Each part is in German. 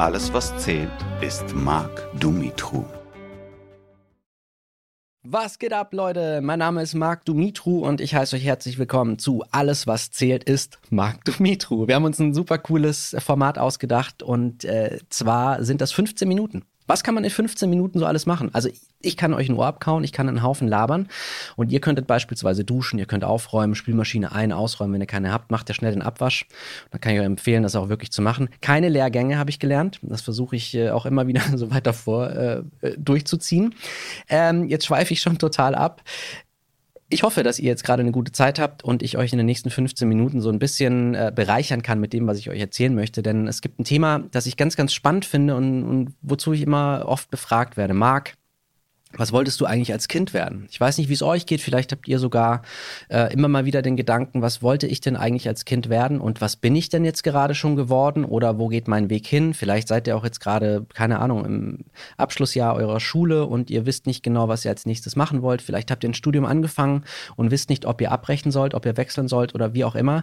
Alles, was zählt, ist Marc Dumitru. Was geht ab, Leute? Mein Name ist Marc Dumitru und ich heiße euch herzlich willkommen zu Alles, was zählt, ist Marc Dumitru. Wir haben uns ein super cooles Format ausgedacht und äh, zwar sind das 15 Minuten. Was kann man in 15 Minuten so alles machen? Also ich kann euch ein Ohr abkauen, ich kann einen Haufen labern und ihr könntet beispielsweise duschen, ihr könnt aufräumen, Spülmaschine ein, ausräumen, wenn ihr keine habt, macht ja schnell den Abwasch. Dann kann ich euch empfehlen, das auch wirklich zu machen. Keine Lehrgänge habe ich gelernt, das versuche ich äh, auch immer wieder so weiter vor äh, äh, durchzuziehen. Ähm, jetzt schweife ich schon total ab. Ich hoffe, dass ihr jetzt gerade eine gute Zeit habt und ich euch in den nächsten 15 Minuten so ein bisschen äh, bereichern kann mit dem, was ich euch erzählen möchte. Denn es gibt ein Thema, das ich ganz, ganz spannend finde und, und wozu ich immer oft befragt werde. Marc, was wolltest du eigentlich als Kind werden? Ich weiß nicht, wie es euch geht. Vielleicht habt ihr sogar äh, immer mal wieder den Gedanken, was wollte ich denn eigentlich als Kind werden und was bin ich denn jetzt gerade schon geworden oder wo geht mein Weg hin? Vielleicht seid ihr auch jetzt gerade, keine Ahnung, im Abschlussjahr eurer Schule und ihr wisst nicht genau, was ihr als nächstes machen wollt. Vielleicht habt ihr ein Studium angefangen und wisst nicht, ob ihr abbrechen sollt, ob ihr wechseln sollt oder wie auch immer.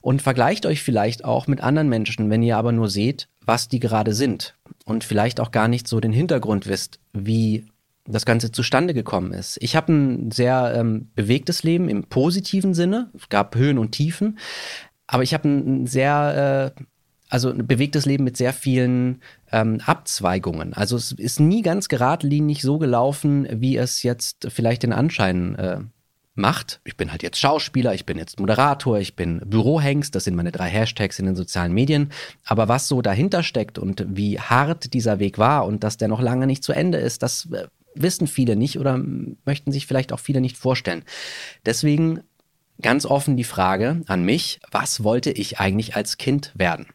Und vergleicht euch vielleicht auch mit anderen Menschen, wenn ihr aber nur seht, was die gerade sind und vielleicht auch gar nicht so den Hintergrund wisst, wie das Ganze zustande gekommen ist. Ich habe ein sehr ähm, bewegtes Leben im positiven Sinne. Es gab Höhen und Tiefen. Aber ich habe ein sehr, äh, also ein bewegtes Leben mit sehr vielen ähm, Abzweigungen. Also es ist nie ganz geradlinig so gelaufen, wie es jetzt vielleicht den Anschein äh, macht. Ich bin halt jetzt Schauspieler, ich bin jetzt Moderator, ich bin Bürohengst, das sind meine drei Hashtags in den sozialen Medien. Aber was so dahinter steckt und wie hart dieser Weg war und dass der noch lange nicht zu Ende ist, das äh, wissen viele nicht oder möchten sich vielleicht auch viele nicht vorstellen. Deswegen ganz offen die Frage an mich, was wollte ich eigentlich als Kind werden?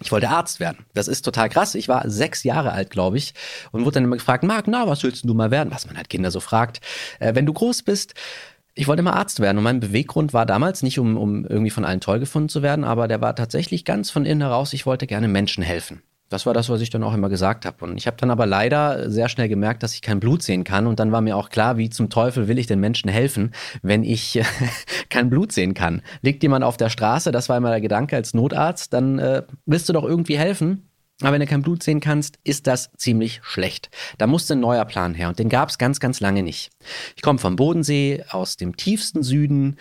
Ich wollte Arzt werden. Das ist total krass. Ich war sechs Jahre alt, glaube ich, und wurde dann immer gefragt, Marc, na, was willst du mal werden? Was man halt Kinder so fragt. Äh, wenn du groß bist, ich wollte immer Arzt werden und mein Beweggrund war damals nicht, um, um irgendwie von allen toll gefunden zu werden, aber der war tatsächlich ganz von innen heraus, ich wollte gerne Menschen helfen. Das war das, was ich dann auch immer gesagt habe. Und ich habe dann aber leider sehr schnell gemerkt, dass ich kein Blut sehen kann. Und dann war mir auch klar, wie zum Teufel will ich den Menschen helfen, wenn ich kein Blut sehen kann. Liegt jemand auf der Straße, das war immer der Gedanke als Notarzt, dann äh, willst du doch irgendwie helfen. Aber wenn du kein Blut sehen kannst, ist das ziemlich schlecht. Da musste ein neuer Plan her und den gab es ganz, ganz lange nicht. Ich komme vom Bodensee, aus dem tiefsten Süden,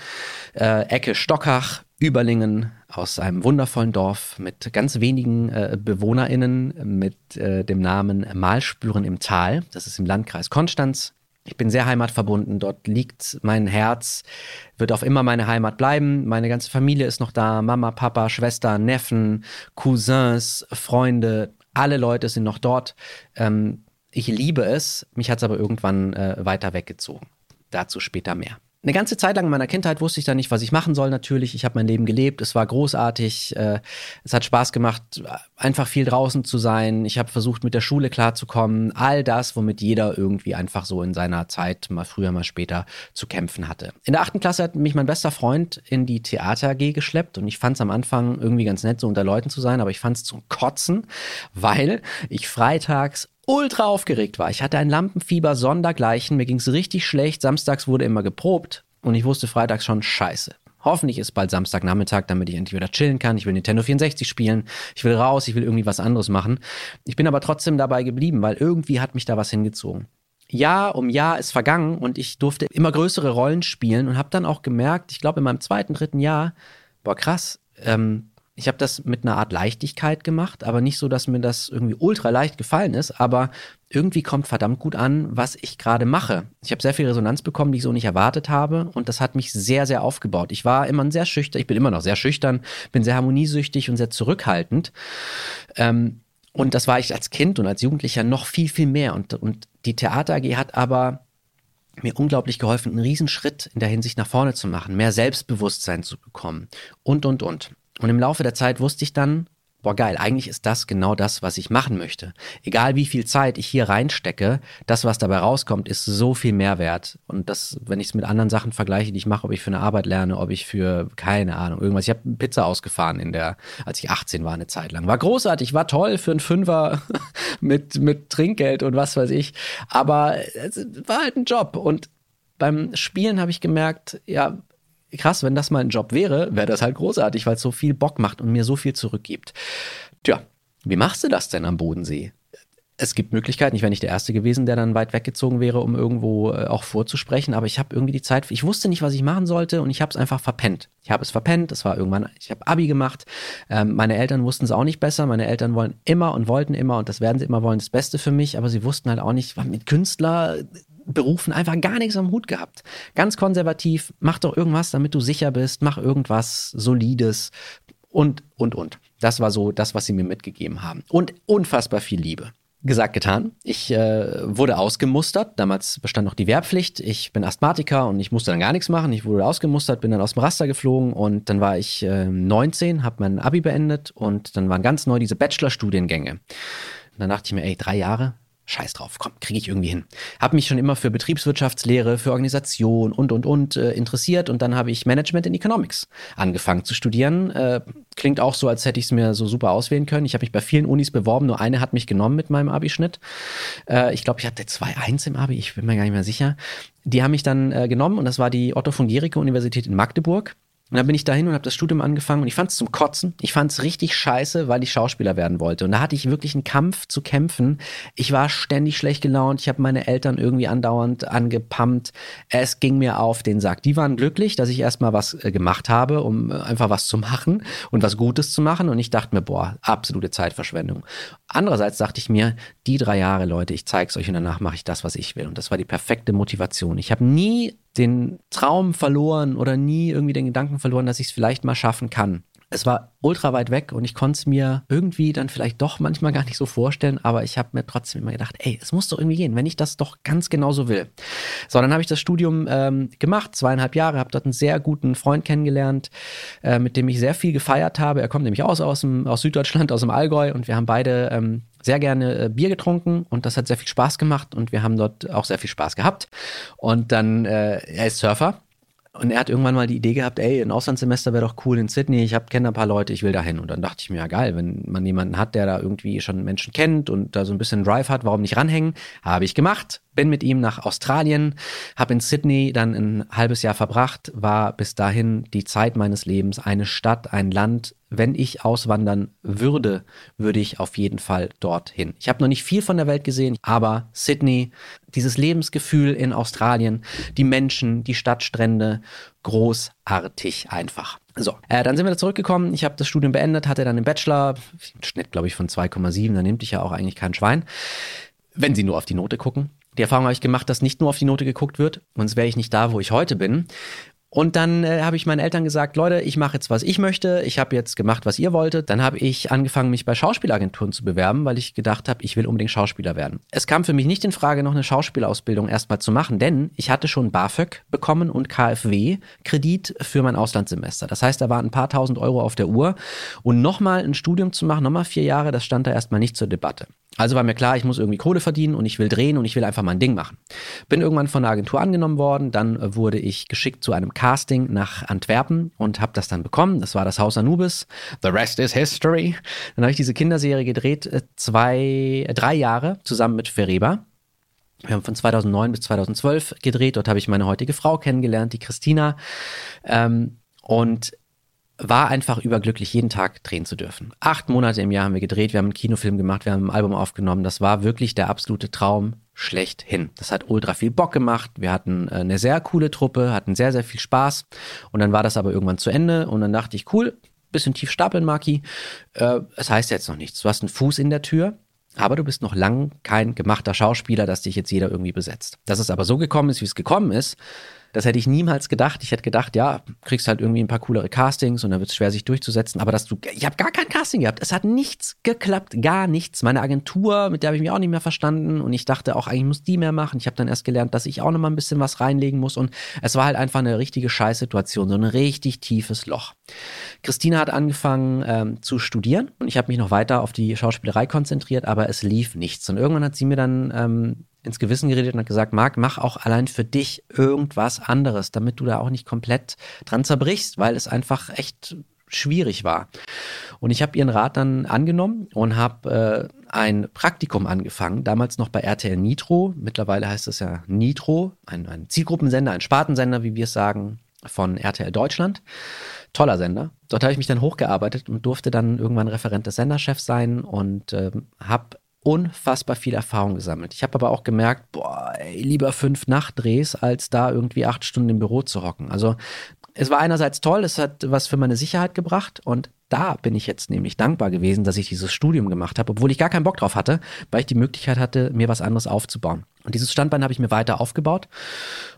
äh, Ecke Stockach, Überlingen, aus einem wundervollen Dorf mit ganz wenigen äh, BewohnerInnen mit äh, dem Namen Malspüren im Tal. Das ist im Landkreis Konstanz. Ich bin sehr heimatverbunden. Dort liegt mein Herz, wird auf immer meine Heimat bleiben. Meine ganze Familie ist noch da. Mama, Papa, Schwester, Neffen, Cousins, Freunde. Alle Leute sind noch dort. Ähm, ich liebe es. Mich hat es aber irgendwann äh, weiter weggezogen. Dazu später mehr eine ganze Zeit lang in meiner Kindheit wusste ich da nicht, was ich machen soll. Natürlich, ich habe mein Leben gelebt. Es war großartig. Äh, es hat Spaß gemacht, einfach viel draußen zu sein. Ich habe versucht, mit der Schule klarzukommen. All das, womit jeder irgendwie einfach so in seiner Zeit, mal früher, mal später, zu kämpfen hatte. In der achten Klasse hat mich mein bester Freund in die Theater AG geschleppt und ich fand es am Anfang irgendwie ganz nett, so unter Leuten zu sein, aber ich fand es zum Kotzen, weil ich freitags ultra aufgeregt war. Ich hatte ein Lampenfieber sondergleichen, mir ging es richtig schlecht. Samstags wurde immer geprobt und ich wusste freitags schon scheiße. Hoffentlich ist bald Samstagnachmittag, damit ich endlich wieder chillen kann. Ich will Nintendo 64 spielen. Ich will raus, ich will irgendwie was anderes machen. Ich bin aber trotzdem dabei geblieben, weil irgendwie hat mich da was hingezogen. Jahr um Jahr ist vergangen und ich durfte immer größere Rollen spielen und habe dann auch gemerkt, ich glaube in meinem zweiten, dritten Jahr, boah krass, ähm, ich habe das mit einer Art Leichtigkeit gemacht, aber nicht so, dass mir das irgendwie ultra leicht gefallen ist, aber irgendwie kommt verdammt gut an, was ich gerade mache. Ich habe sehr viel Resonanz bekommen, die ich so nicht erwartet habe und das hat mich sehr, sehr aufgebaut. Ich war immer sehr schüchtern, ich bin immer noch sehr schüchtern, bin sehr harmoniesüchtig und sehr zurückhaltend. Ähm, und das war ich als Kind und als Jugendlicher noch viel, viel mehr. Und, und die Theater AG hat aber mir unglaublich geholfen, einen Riesenschritt in der Hinsicht nach vorne zu machen, mehr Selbstbewusstsein zu bekommen und, und, und. Und im Laufe der Zeit wusste ich dann, boah geil, eigentlich ist das genau das, was ich machen möchte. Egal wie viel Zeit ich hier reinstecke, das, was dabei rauskommt, ist so viel Mehrwert. Und das, wenn ich es mit anderen Sachen vergleiche, die ich mache, ob ich für eine Arbeit lerne, ob ich für, keine Ahnung, irgendwas. Ich habe Pizza ausgefahren in der, als ich 18 war, eine Zeit lang. War großartig, war toll für einen Fünfer mit, mit Trinkgeld und was weiß ich. Aber es war halt ein Job. Und beim Spielen habe ich gemerkt, ja, krass, wenn das mal ein Job wäre, wäre das halt großartig, weil es so viel Bock macht und mir so viel zurückgibt. Tja, wie machst du das denn am Bodensee? es gibt Möglichkeiten. Ich wäre nicht der Erste gewesen, der dann weit weggezogen wäre, um irgendwo äh, auch vorzusprechen. Aber ich habe irgendwie die Zeit, ich wusste nicht, was ich machen sollte und ich habe es einfach verpennt. Ich habe es verpennt. Es war irgendwann, ich habe Abi gemacht. Ähm, meine Eltern wussten es auch nicht besser. Meine Eltern wollen immer und wollten immer und das werden sie immer wollen, das Beste für mich. Aber sie wussten halt auch nicht, mit Künstler Berufen einfach gar nichts am Hut gehabt. Ganz konservativ, mach doch irgendwas, damit du sicher bist, mach irgendwas Solides und, und, und. Das war so das, was sie mir mitgegeben haben. Und unfassbar viel Liebe. Gesagt, getan. Ich äh, wurde ausgemustert. Damals bestand noch die Wehrpflicht. Ich bin Asthmatiker und ich musste dann gar nichts machen. Ich wurde ausgemustert, bin dann aus dem Raster geflogen und dann war ich äh, 19, habe mein Abi beendet und dann waren ganz neu diese Bachelorstudiengänge. Und dann dachte ich mir, ey, drei Jahre, Scheiß drauf, komm, kriege ich irgendwie hin. Habe mich schon immer für Betriebswirtschaftslehre, für Organisation und, und, und äh, interessiert und dann habe ich Management in Economics angefangen zu studieren. Äh, klingt auch so, als hätte ich es mir so super auswählen können. Ich habe mich bei vielen Unis beworben, nur eine hat mich genommen mit meinem Abischnitt. Äh, ich glaube, ich hatte 2-1 im Abi, ich bin mir gar nicht mehr sicher. Die haben mich dann äh, genommen und das war die Otto von Gericke Universität in Magdeburg. Und dann bin ich dahin und habe das Studium angefangen und ich fand es zum Kotzen. Ich fand es richtig scheiße, weil ich Schauspieler werden wollte. Und da hatte ich wirklich einen Kampf zu kämpfen. Ich war ständig schlecht gelaunt. Ich habe meine Eltern irgendwie andauernd angepumpt. Es ging mir auf den Sack. Die waren glücklich, dass ich erstmal was äh, gemacht habe, um äh, einfach was zu machen und was Gutes zu machen. Und ich dachte mir, boah, absolute Zeitverschwendung. Andererseits dachte ich mir, die drei Jahre, Leute, ich zeig's euch und danach mache ich das, was ich will. Und das war die perfekte Motivation. Ich habe nie den Traum verloren oder nie irgendwie den Gedanken verloren, dass ich es vielleicht mal schaffen kann. Es war ultra weit weg und ich konnte es mir irgendwie dann vielleicht doch manchmal gar nicht so vorstellen, aber ich habe mir trotzdem immer gedacht, ey, es muss doch irgendwie gehen, wenn ich das doch ganz genauso will. So, dann habe ich das Studium ähm, gemacht, zweieinhalb Jahre, habe dort einen sehr guten Freund kennengelernt, äh, mit dem ich sehr viel gefeiert habe. Er kommt nämlich aus, aus, dem, aus Süddeutschland, aus dem Allgäu und wir haben beide ähm, sehr gerne äh, Bier getrunken und das hat sehr viel Spaß gemacht und wir haben dort auch sehr viel Spaß gehabt. Und dann, äh, er ist Surfer und er hat irgendwann mal die Idee gehabt, ey, ein Auslandssemester wäre doch cool in Sydney. Ich kenne ein paar Leute, ich will dahin. Und dann dachte ich mir, ja geil, wenn man jemanden hat, der da irgendwie schon Menschen kennt und da so ein bisschen Drive hat, warum nicht ranhängen? Habe ich gemacht. Bin mit ihm nach Australien, habe in Sydney dann ein halbes Jahr verbracht, war bis dahin die Zeit meines Lebens eine Stadt, ein Land, wenn ich auswandern würde, würde ich auf jeden Fall dorthin. Ich habe noch nicht viel von der Welt gesehen, aber Sydney, dieses Lebensgefühl in Australien, die Menschen, die Stadtstrände, großartig einfach. So, äh, dann sind wir da zurückgekommen. Ich habe das Studium beendet, hatte dann den Bachelor, Schnitt glaube ich von 2,7, da nimmt dich ja auch eigentlich kein Schwein, wenn sie nur auf die Note gucken. Die Erfahrung habe ich gemacht, dass nicht nur auf die Note geguckt wird, sonst wäre ich nicht da, wo ich heute bin. Und dann äh, habe ich meinen Eltern gesagt, Leute, ich mache jetzt, was ich möchte. Ich habe jetzt gemacht, was ihr wolltet. Dann habe ich angefangen, mich bei Schauspielagenturen zu bewerben, weil ich gedacht habe, ich will unbedingt Schauspieler werden. Es kam für mich nicht in Frage, noch eine Schauspielausbildung erstmal zu machen, denn ich hatte schon BAföG bekommen und KfW-Kredit für mein Auslandssemester. Das heißt, da waren ein paar tausend Euro auf der Uhr. Und nochmal ein Studium zu machen, nochmal vier Jahre, das stand da erstmal nicht zur Debatte. Also war mir klar, ich muss irgendwie Kohle verdienen und ich will drehen und ich will einfach mein Ding machen. Bin irgendwann von der Agentur angenommen worden, dann wurde ich geschickt zu einem Casting nach Antwerpen und habe das dann bekommen. Das war das Haus Anubis. The rest is history. Dann habe ich diese Kinderserie gedreht, äh, zwei, äh, drei Jahre zusammen mit Fereba. Wir haben von 2009 bis 2012 gedreht. Dort habe ich meine heutige Frau kennengelernt, die Christina. Ähm, und war einfach überglücklich, jeden Tag drehen zu dürfen. Acht Monate im Jahr haben wir gedreht, wir haben einen Kinofilm gemacht, wir haben ein Album aufgenommen. Das war wirklich der absolute Traum schlechthin. Das hat ultra viel Bock gemacht. Wir hatten äh, eine sehr coole Truppe, hatten sehr, sehr viel Spaß. Und dann war das aber irgendwann zu Ende und dann dachte ich, cool, bisschen tief stapeln, Maki. Äh, es heißt jetzt noch nichts. Du hast einen Fuß in der Tür. Aber du bist noch lang kein gemachter Schauspieler, dass dich jetzt jeder irgendwie besetzt. Dass es aber so gekommen ist, wie es gekommen ist, das hätte ich niemals gedacht. Ich hätte gedacht, ja, kriegst halt irgendwie ein paar coolere Castings und dann wird es schwer, sich durchzusetzen. Aber dass du, ich habe gar kein Casting gehabt. Es hat nichts geklappt, gar nichts. Meine Agentur, mit der habe ich mich auch nicht mehr verstanden und ich dachte auch, eigentlich muss die mehr machen. Ich habe dann erst gelernt, dass ich auch noch mal ein bisschen was reinlegen muss und es war halt einfach eine richtige Scheißsituation, so ein richtig tiefes Loch. Christina hat angefangen ähm, zu studieren und ich habe mich noch weiter auf die Schauspielerei konzentriert, aber es lief nichts. Und irgendwann hat sie mir dann ähm, ins Gewissen geredet und hat gesagt, Marc, mach auch allein für dich irgendwas anderes, damit du da auch nicht komplett dran zerbrichst, weil es einfach echt schwierig war. Und ich habe ihren Rat dann angenommen und habe äh, ein Praktikum angefangen, damals noch bei RTL Nitro. Mittlerweile heißt es ja Nitro, ein, ein Zielgruppensender, ein Spartensender, wie wir es sagen, von RTL Deutschland. Toller Sender. Dort habe ich mich dann hochgearbeitet und durfte dann irgendwann Referent des Senderchefs sein und ähm, habe unfassbar viel Erfahrung gesammelt. Ich habe aber auch gemerkt, boah, ey, lieber fünf Nachtdrehs, als da irgendwie acht Stunden im Büro zu hocken. Also es war einerseits toll, es hat was für meine Sicherheit gebracht und da bin ich jetzt nämlich dankbar gewesen, dass ich dieses Studium gemacht habe, obwohl ich gar keinen Bock drauf hatte, weil ich die Möglichkeit hatte, mir was anderes aufzubauen. Und dieses Standbein habe ich mir weiter aufgebaut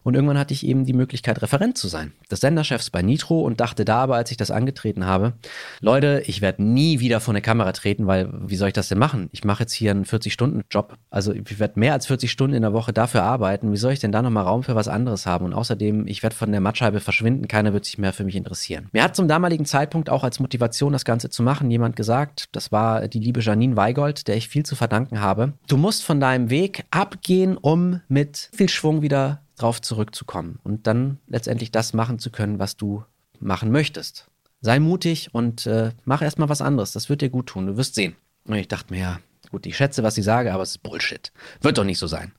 und irgendwann hatte ich eben die Möglichkeit, Referent zu sein, des Senderchefs bei Nitro und dachte da aber, als ich das angetreten habe, Leute, ich werde nie wieder vor eine Kamera treten, weil wie soll ich das denn machen? Ich mache jetzt hier einen 40-Stunden-Job, also ich werde mehr als 40 Stunden in der Woche dafür arbeiten, wie soll ich denn da nochmal Raum für was anderes haben? Und außerdem, ich werde von der Mattscheibe verschwinden, keiner wird sich mehr für mich interessieren. Mir hat zum damaligen Zeitpunkt auch als Motivation, das Ganze zu machen, jemand gesagt, das war die liebe Janine Weigold, der ich viel zu verdanken habe, du musst von deinem Weg abgehen, um mit viel Schwung wieder drauf zurückzukommen und dann letztendlich das machen zu können, was du machen möchtest. Sei mutig und äh, mach erstmal was anderes. Das wird dir gut tun. Du wirst sehen. Und ich dachte mir, ja, gut, ich schätze, was ich sage, aber es ist Bullshit. Wird doch nicht so sein.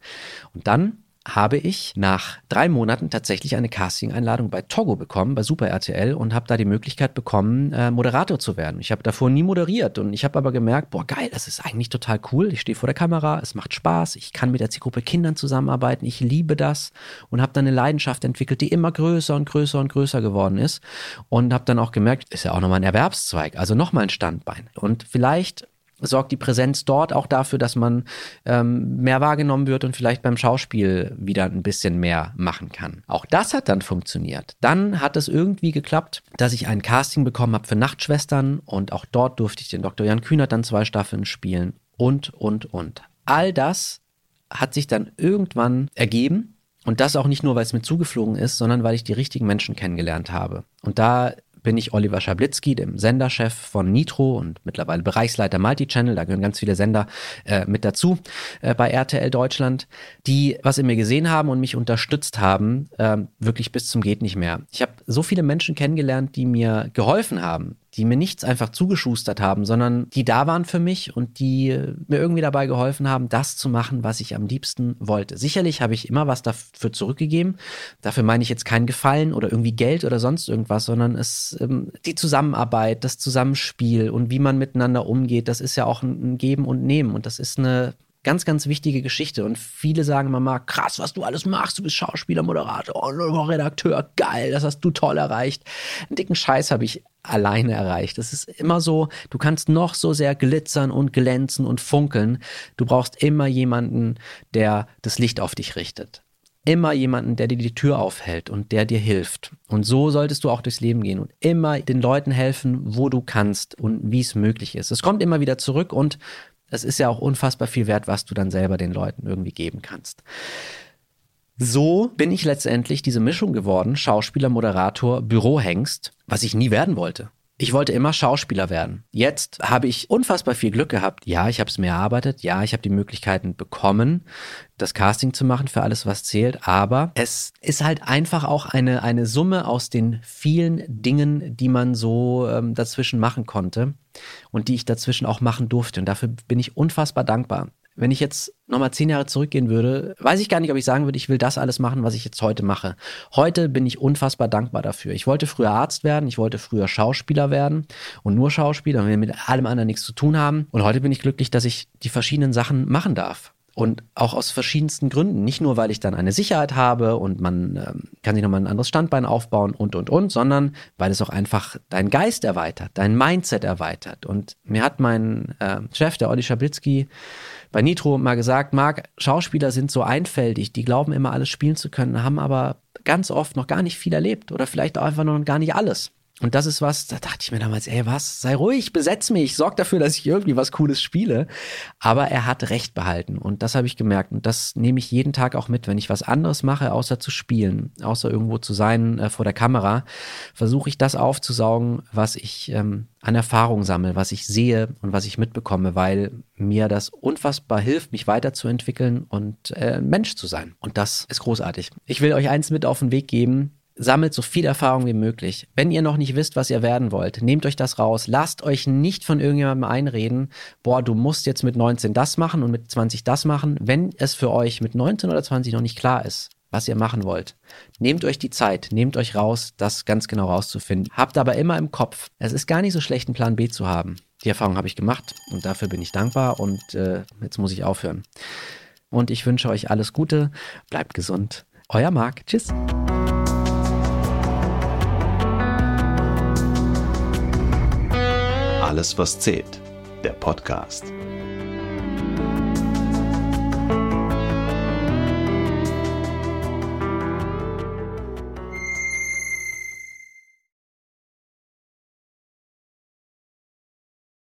Und dann habe ich nach drei Monaten tatsächlich eine Casting-Einladung bei Togo bekommen, bei Super RTL und habe da die Möglichkeit bekommen, äh, Moderator zu werden. Ich habe davor nie moderiert und ich habe aber gemerkt, boah, geil, das ist eigentlich total cool. Ich stehe vor der Kamera, es macht Spaß, ich kann mit der Zielgruppe Kindern zusammenarbeiten, ich liebe das und habe dann eine Leidenschaft entwickelt, die immer größer und größer und größer geworden ist und habe dann auch gemerkt, ist ja auch nochmal ein Erwerbszweig, also nochmal ein Standbein. Und vielleicht sorgt die Präsenz dort auch dafür, dass man ähm, mehr wahrgenommen wird und vielleicht beim Schauspiel wieder ein bisschen mehr machen kann. Auch das hat dann funktioniert. Dann hat es irgendwie geklappt, dass ich ein Casting bekommen habe für Nachtschwestern und auch dort durfte ich den Dr. Jan Kühnert dann zwei Staffeln spielen und, und, und. All das hat sich dann irgendwann ergeben. Und das auch nicht nur, weil es mir zugeflogen ist, sondern weil ich die richtigen Menschen kennengelernt habe. Und da bin ich Oliver Schablitzky, dem Senderchef von Nitro und mittlerweile Bereichsleiter Multichannel. Da gehören ganz viele Sender äh, mit dazu äh, bei RTL Deutschland, die was in mir gesehen haben und mich unterstützt haben, äh, wirklich bis zum geht nicht mehr. Ich habe so viele Menschen kennengelernt, die mir geholfen haben, die mir nichts einfach zugeschustert haben, sondern die da waren für mich und die mir irgendwie dabei geholfen haben, das zu machen, was ich am liebsten wollte. Sicherlich habe ich immer was dafür zurückgegeben. Dafür meine ich jetzt keinen Gefallen oder irgendwie Geld oder sonst irgendwas, sondern es ähm, die Zusammenarbeit, das Zusammenspiel und wie man miteinander umgeht, das ist ja auch ein Geben und Nehmen und das ist eine ganz, ganz wichtige Geschichte. Und viele sagen immer krass, was du alles machst. Du bist Schauspieler, Moderator, Redakteur, geil, das hast du toll erreicht. Einen dicken Scheiß habe ich alleine erreicht. Es ist immer so, du kannst noch so sehr glitzern und glänzen und funkeln. Du brauchst immer jemanden, der das Licht auf dich richtet. Immer jemanden, der dir die Tür aufhält und der dir hilft. Und so solltest du auch durchs Leben gehen und immer den Leuten helfen, wo du kannst und wie es möglich ist. Es kommt immer wieder zurück und es ist ja auch unfassbar viel wert, was du dann selber den Leuten irgendwie geben kannst. So bin ich letztendlich diese Mischung geworden, Schauspieler, Moderator, Bürohengst, was ich nie werden wollte. Ich wollte immer Schauspieler werden. Jetzt habe ich unfassbar viel Glück gehabt. Ja, ich habe es mir erarbeitet. Ja, ich habe die Möglichkeiten bekommen, das Casting zu machen für alles, was zählt. Aber es ist halt einfach auch eine, eine Summe aus den vielen Dingen, die man so ähm, dazwischen machen konnte und die ich dazwischen auch machen durfte. Und dafür bin ich unfassbar dankbar. Wenn ich jetzt nochmal zehn Jahre zurückgehen würde, weiß ich gar nicht, ob ich sagen würde, ich will das alles machen, was ich jetzt heute mache. Heute bin ich unfassbar dankbar dafür. Ich wollte früher Arzt werden, ich wollte früher Schauspieler werden und nur Schauspieler und mit allem anderen nichts zu tun haben. Und heute bin ich glücklich, dass ich die verschiedenen Sachen machen darf. Und auch aus verschiedensten Gründen. Nicht nur, weil ich dann eine Sicherheit habe und man ähm, kann sich nochmal ein anderes Standbein aufbauen und, und, und, sondern weil es auch einfach deinen Geist erweitert, dein Mindset erweitert. Und mir hat mein äh, Chef, der Olli Schablitzky, bei Nitro mal gesagt, Marc, Schauspieler sind so einfältig, die glauben immer alles spielen zu können, haben aber ganz oft noch gar nicht viel erlebt oder vielleicht auch einfach noch gar nicht alles. Und das ist was, da dachte ich mir damals, ey, was, sei ruhig, besetz mich, sorg dafür, dass ich irgendwie was Cooles spiele. Aber er hat Recht behalten und das habe ich gemerkt und das nehme ich jeden Tag auch mit, wenn ich was anderes mache, außer zu spielen, außer irgendwo zu sein äh, vor der Kamera, versuche ich das aufzusaugen, was ich ähm, an Erfahrung sammle, was ich sehe und was ich mitbekomme, weil mir das unfassbar hilft, mich weiterzuentwickeln und äh, Mensch zu sein. Und das ist großartig. Ich will euch eins mit auf den Weg geben sammelt so viel Erfahrung wie möglich. Wenn ihr noch nicht wisst, was ihr werden wollt, nehmt euch das raus. Lasst euch nicht von irgendjemandem einreden, boah, du musst jetzt mit 19 das machen und mit 20 das machen. Wenn es für euch mit 19 oder 20 noch nicht klar ist, was ihr machen wollt. Nehmt euch die Zeit, nehmt euch raus, das ganz genau rauszufinden. Habt aber immer im Kopf, es ist gar nicht so schlecht, einen Plan B zu haben. Die Erfahrung habe ich gemacht und dafür bin ich dankbar und äh, jetzt muss ich aufhören. Und ich wünsche euch alles Gute, bleibt gesund. Euer Marc, tschüss. Alles, was zählt. Der Podcast.